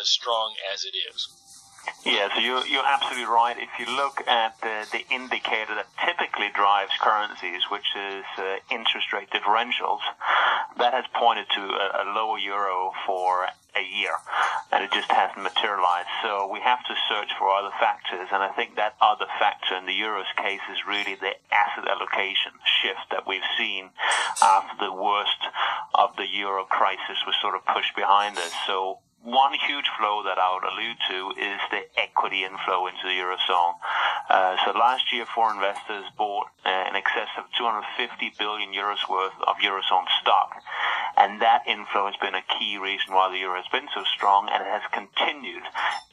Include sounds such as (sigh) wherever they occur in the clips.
as strong as it is. Yeah, so you're, you're absolutely right. If you look at the, the indicator that typically drives currencies, which is uh, interest rate differentials, that has pointed to a, a lower euro for a year, and it just hasn't materialized. So we have to search for other factors, and I think that other factor in the euro's case is really the asset allocation shift that we've seen after the worst of the euro crisis was sort of pushed behind us. So one huge flow that I would allude to is the equity inflow into the eurozone. Uh, so last year, foreign investors bought uh, in excess of 250 billion euros worth of eurozone stock, and that inflow has been a key reason why the euro has been so strong, and it has continued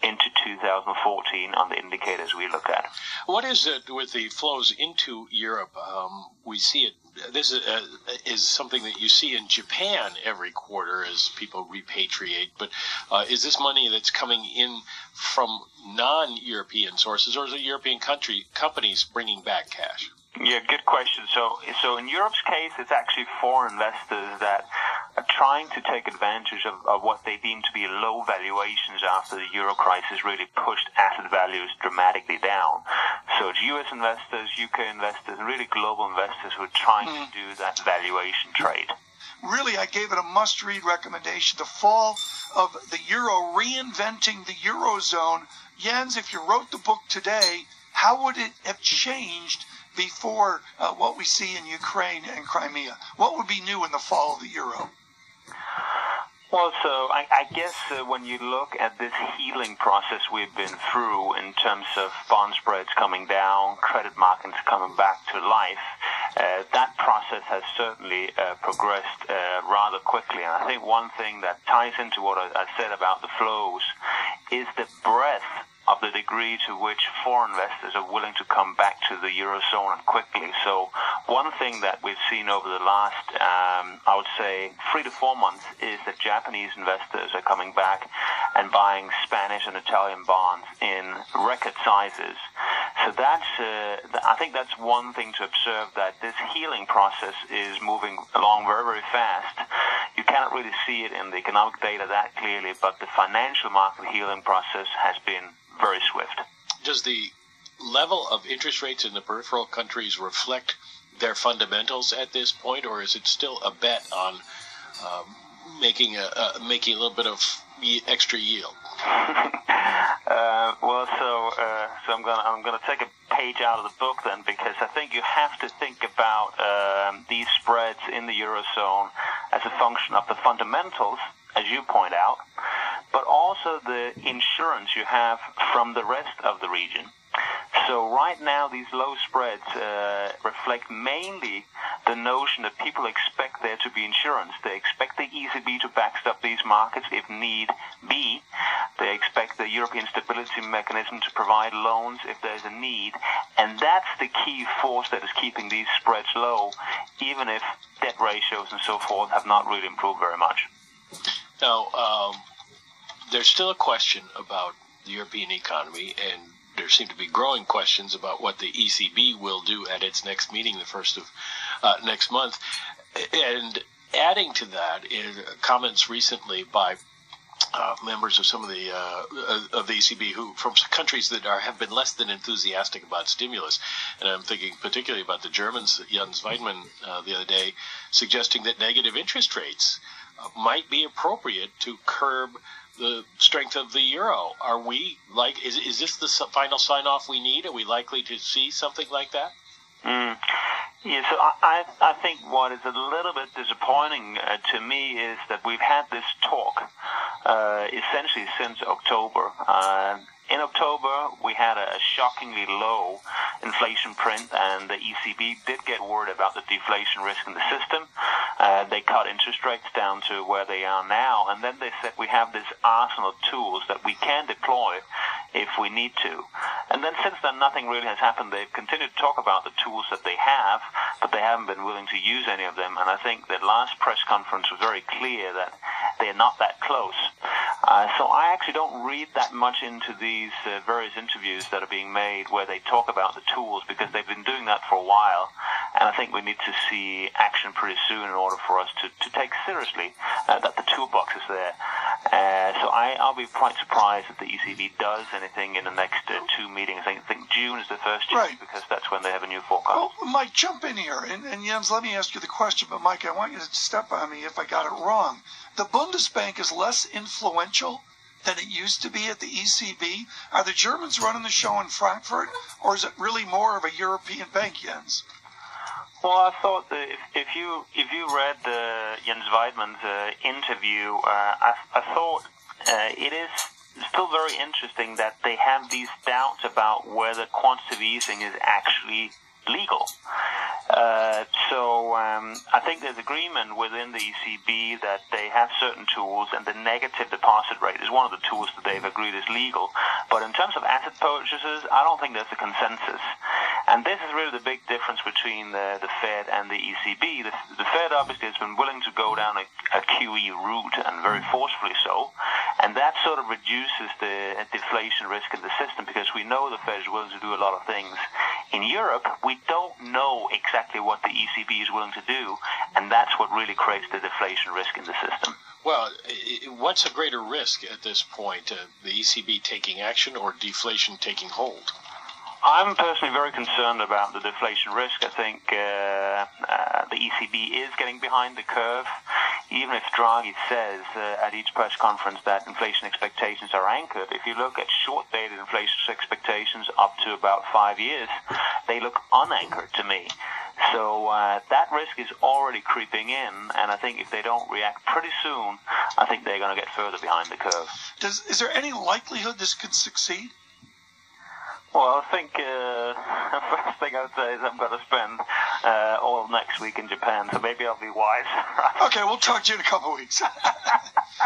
into 2014 on the indicators we look at. What is it with the flows into Europe? Um, we see it this is, uh, is something that you see in Japan every quarter as people repatriate. But uh, is this money that's coming in from non-European sources, or is it European country companies bringing back cash? Yeah, good question. So, so in Europe's case, it's actually foreign investors that are trying to take advantage of, of what they deem to be low valuations after the euro crisis really pushed asset values dramatically down. So it's U.S. investors, U.K. investors, and really global investors who are trying mm. to do that valuation trade. Really, I gave it a must-read recommendation. The fall of the euro, reinventing the eurozone. Jens, if you wrote the book today, how would it have changed? before uh, what we see in Ukraine and Crimea? What would be new in the fall of the euro? Well, so I, I guess uh, when you look at this healing process we've been through in terms of bond spreads coming down, credit markets coming back to life, uh, that process has certainly uh, progressed uh, rather quickly. And I think one thing that ties into what I, I said about the flows is the breadth of the degree to which foreign investors are willing to come back to the eurozone quickly. So one thing that we've seen over the last, um, I would say, three to four months is that Japanese investors are coming back and buying Spanish and Italian bonds in record sizes. So that's, uh, I think that's one thing to observe that this healing process is moving along very, very fast. You cannot really see it in the economic data that clearly, but the financial market healing process has been very swift. Does the level of interest rates in the peripheral countries reflect their fundamentals at this point, or is it still a bet on um, making a uh, making a little bit of extra yield? (laughs) uh, well, so uh, so I'm gonna I'm gonna take a page out of the book then because I think you have to think about um, these spreads in the eurozone as a function of the fundamentals, as you point out, also the insurance you have from the rest of the region. So right now, these low spreads uh, reflect mainly the notion that people expect there to be insurance. They expect the ECB to backstop these markets if need be. They expect the European Stability Mechanism to provide loans if there's a need. And that's the key force that is keeping these spreads low, even if debt ratios and so forth have not really improved very much. Now, um there's still a question about the European economy, and there seem to be growing questions about what the ECB will do at its next meeting, the first of uh, next month. And adding to that, comments recently by uh, members of some of the uh, of the ECB who from countries that are have been less than enthusiastic about stimulus, and I'm thinking particularly about the Germans. Jens Weidmann uh, the other day suggesting that negative interest rates might be appropriate to curb the strength of the euro. Are we like? Is is this the final sign off we need? Are we likely to see something like that? Mm. Yeah, so I, I think what is a little bit disappointing uh, to me is that we've had this talk uh, essentially since October. Uh, in October, we had a shockingly low inflation print, and the ECB did get worried about the deflation risk in the system. Uh, they cut interest rates down to where they are now, and then they said we have this arsenal of tools that we can deploy if we need to. And then since then, nothing really has happened. They've continued to talk about the tools that they have, but they haven't been willing to use any of them. And I think that last press conference was very clear that they're not that close. Uh, so I actually don't read that much into these uh, various interviews that are being made where they talk about the tools because they've been doing that for a while. And I think we need to see action pretty soon in order for us to, to take seriously uh, that the toolbox is there. Uh, so I, I'll be quite surprised if the ECB does anything in the next uh, two meetings. I think June is the first June Right. because that's when they have a new forecast. Well, Mike, jump in here. And, and Jens, let me ask you the question, but Mike, I want you to step on me if I got it wrong. The Bundesbank is less influential than it used to be at the ECB. Are the Germans running the show in Frankfurt, or is it really more of a European bank, Jens? Well, I thought that if, if you if you read uh, Jens Weidmann's uh, interview, uh, I, I thought uh, it is still very interesting that they have these doubts about whether quantitative easing is actually legal. Uh, so um, I think there's agreement within the ECB that they have certain tools, and the negative deposit rate is one of the tools that they've agreed is legal. But in terms of asset purchases, I don't think there's a consensus. And this is really the big difference between the, the Fed and the ECB. The, the Fed obviously has been willing to go down a, a QE route, and very forcefully so. And that sort of reduces the deflation risk in the system because we know the Fed is willing to do a lot of things. In Europe, we don't know exactly what the ECB is willing to do, and that's what really creates the deflation risk in the system. Well, what's a greater risk at this point? Uh, the ECB taking action or deflation taking hold? I'm personally very concerned about the deflation risk. I think uh, uh, the ECB is getting behind the curve. Even if Draghi says uh, at each press conference that inflation expectations are anchored, if you look at short-dated inflation expectations up to about five years, they look unanchored to me. So uh, that risk is already creeping in, and I think if they don't react pretty soon, I think they're going to get further behind the curve. Does, is there any likelihood this could succeed? Well, I think uh, (laughs) the first thing I would say is I'm going to spend uh, all next week in Japan, so maybe I'll be wise. (laughs) Okay, we'll talk to you in a couple of weeks. (laughs)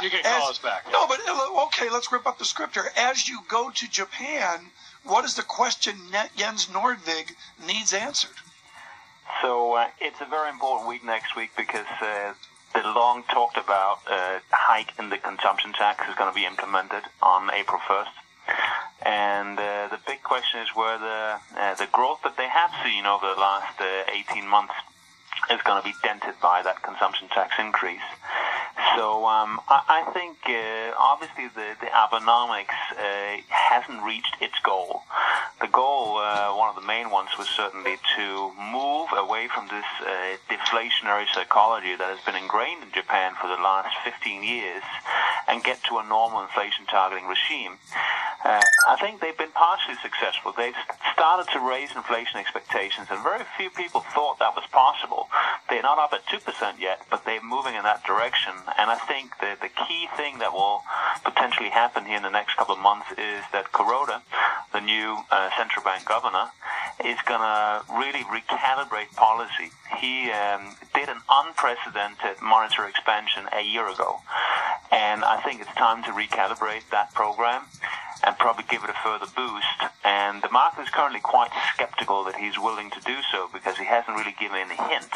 You can call As- us back. No, but uh, okay, let's rip up the script here. As you go to Japan, what is the question Jens Nordvig needs answered? so uh, it's a very important week next week because uh, the long talked about uh, hike in the consumption tax is going to be implemented on April 1st. And uh, the big question is whether uh, the growth that they have seen over the last uh, 18 months is going to be dented by that consumption tax increase. So um, I, I think uh, obviously the, the Abenomics uh, hasn't reached its goal. The goal, uh, one of the main ones, was certainly to move away from this uh, deflationary psychology that has been ingrained in Japan for the last 15 years and get to a normal inflation targeting regime. Uh, I think they've been partially successful. They've started to raise inflation expectations, and very few people thought that was possible. They're not up at 2% yet, but they're moving in that direction. And I think the, the key thing that will potentially happen here in the next couple of months is that Kuroda, the new uh, central bank governor, is going to really recalibrate policy. He um, did an unprecedented monetary expansion a year ago. And I think it's time to recalibrate that program and probably give it a further boost. And the market is currently quite skeptical that he's willing to do so because he hasn't really given any hints.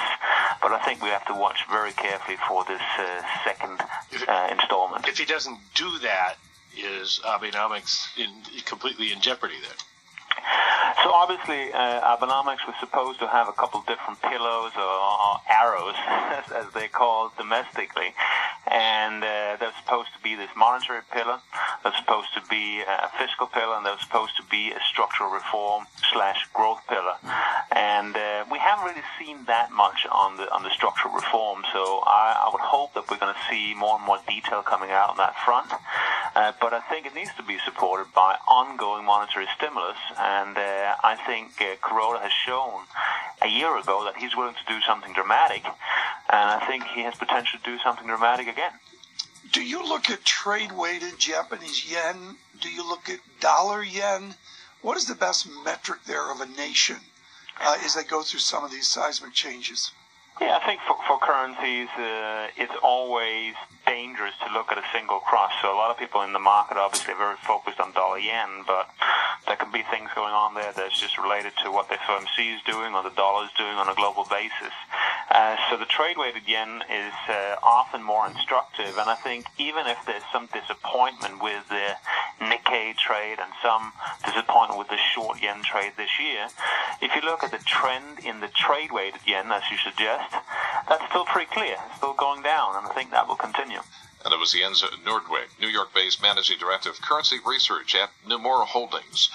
But I think we have to watch very carefully for this uh, second uh, installment. If he doesn't do that, is Abenomics in, completely in jeopardy then? So obviously, uh, Abenomics was supposed to have a couple different pillows or, or arrows, (laughs) as, as they're called domestically, and uh, there's supposed to be this monetary pillar, there's supposed to be a fiscal pillar, and there's supposed to be a structural reform slash growth pillar, and uh, we haven't really seen that much on the on the structural reform. So I, I would hope that we're going to see more and more detail coming out on that front. Uh, but I think it needs to be supported by ongoing monetary stimulus, and uh, I think uh, Kuroda has shown a year ago that he's willing to do something dramatic, and I think he has potential to do something dramatic again. Do you look at trade weighted Japanese yen? Do you look at dollar yen? What is the best metric there of a nation uh, as they go through some of these seismic changes? Yeah, I think for, for currencies, uh, it's always dangerous to look at a single cross. So a lot of people in the market obviously are very focused on dollar yen, but there can be things going on there that's just related to what the FOMC is doing or the dollar is doing on a global basis. Uh, so the trade weighted yen is uh, often more instructive, and I think even if there's some disappointment with the Nikkei trade and some disappointment with the short yen trade this year, if you look at the trend in the trade weighted yen, as you suggest, that's still pretty clear. It's still going down, and I think that will continue. And it was Jens Nordvig, New York based managing director of currency research at Nomura Holdings.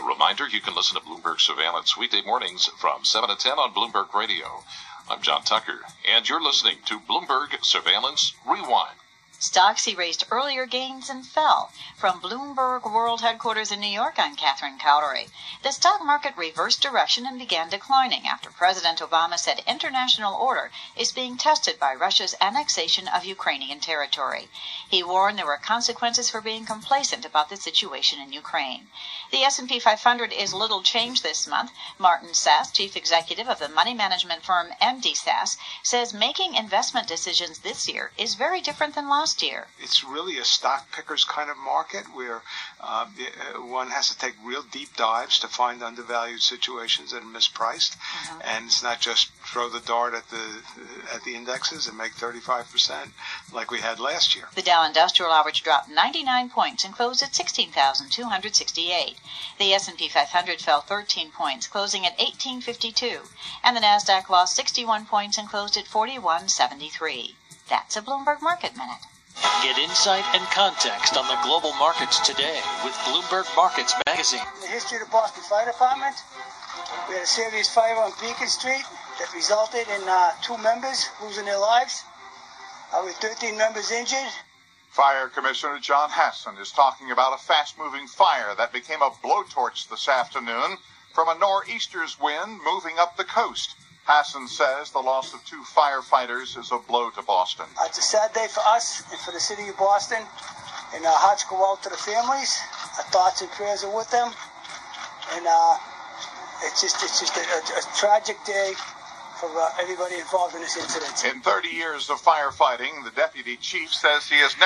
A reminder you can listen to Bloomberg Surveillance weekday mornings from 7 to 10 on Bloomberg Radio. I'm John Tucker, and you're listening to Bloomberg Surveillance Rewind. Stocks erased earlier gains and fell. From Bloomberg World Headquarters in New York, I'm Catherine Cowdery. The stock market reversed direction and began declining after President Obama said international order is being tested by Russia's annexation of Ukrainian territory. He warned there were consequences for being complacent about the situation in Ukraine. The S&P 500 is little changed this month. Martin Sass, chief executive of the money management firm MD Sass, says making investment decisions this year is very different than last last year. It's really a stock pickers kind of market where uh, one has to take real deep dives to find undervalued situations that are mispriced, mm-hmm. and it's not just throw the dart at the at the indexes and make 35% like we had last year. The Dow Industrial Average dropped 99 points and closed at 16,268. The S&P 500 fell 13 points, closing at 1852, and the Nasdaq lost 61 points and closed at 4173. That's a Bloomberg Market Minute. Get insight and context on the global markets today with Bloomberg Markets Magazine. The history of the Boston Fire Department. We had a serious fire on Beacon Street that resulted in uh, two members losing their lives, uh, with 13 members injured. Fire Commissioner John Hasson is talking about a fast moving fire that became a blowtorch this afternoon from a nor'easter's wind moving up the coast. Hasson says the loss of two firefighters is a blow to Boston. It's a sad day for us and for the city of Boston, and our hearts go out to the families. Our thoughts and prayers are with them, and uh, it's just it's just a, a, a tragic day for uh, everybody involved in this incident. In 30 years of firefighting, the deputy chief says he has never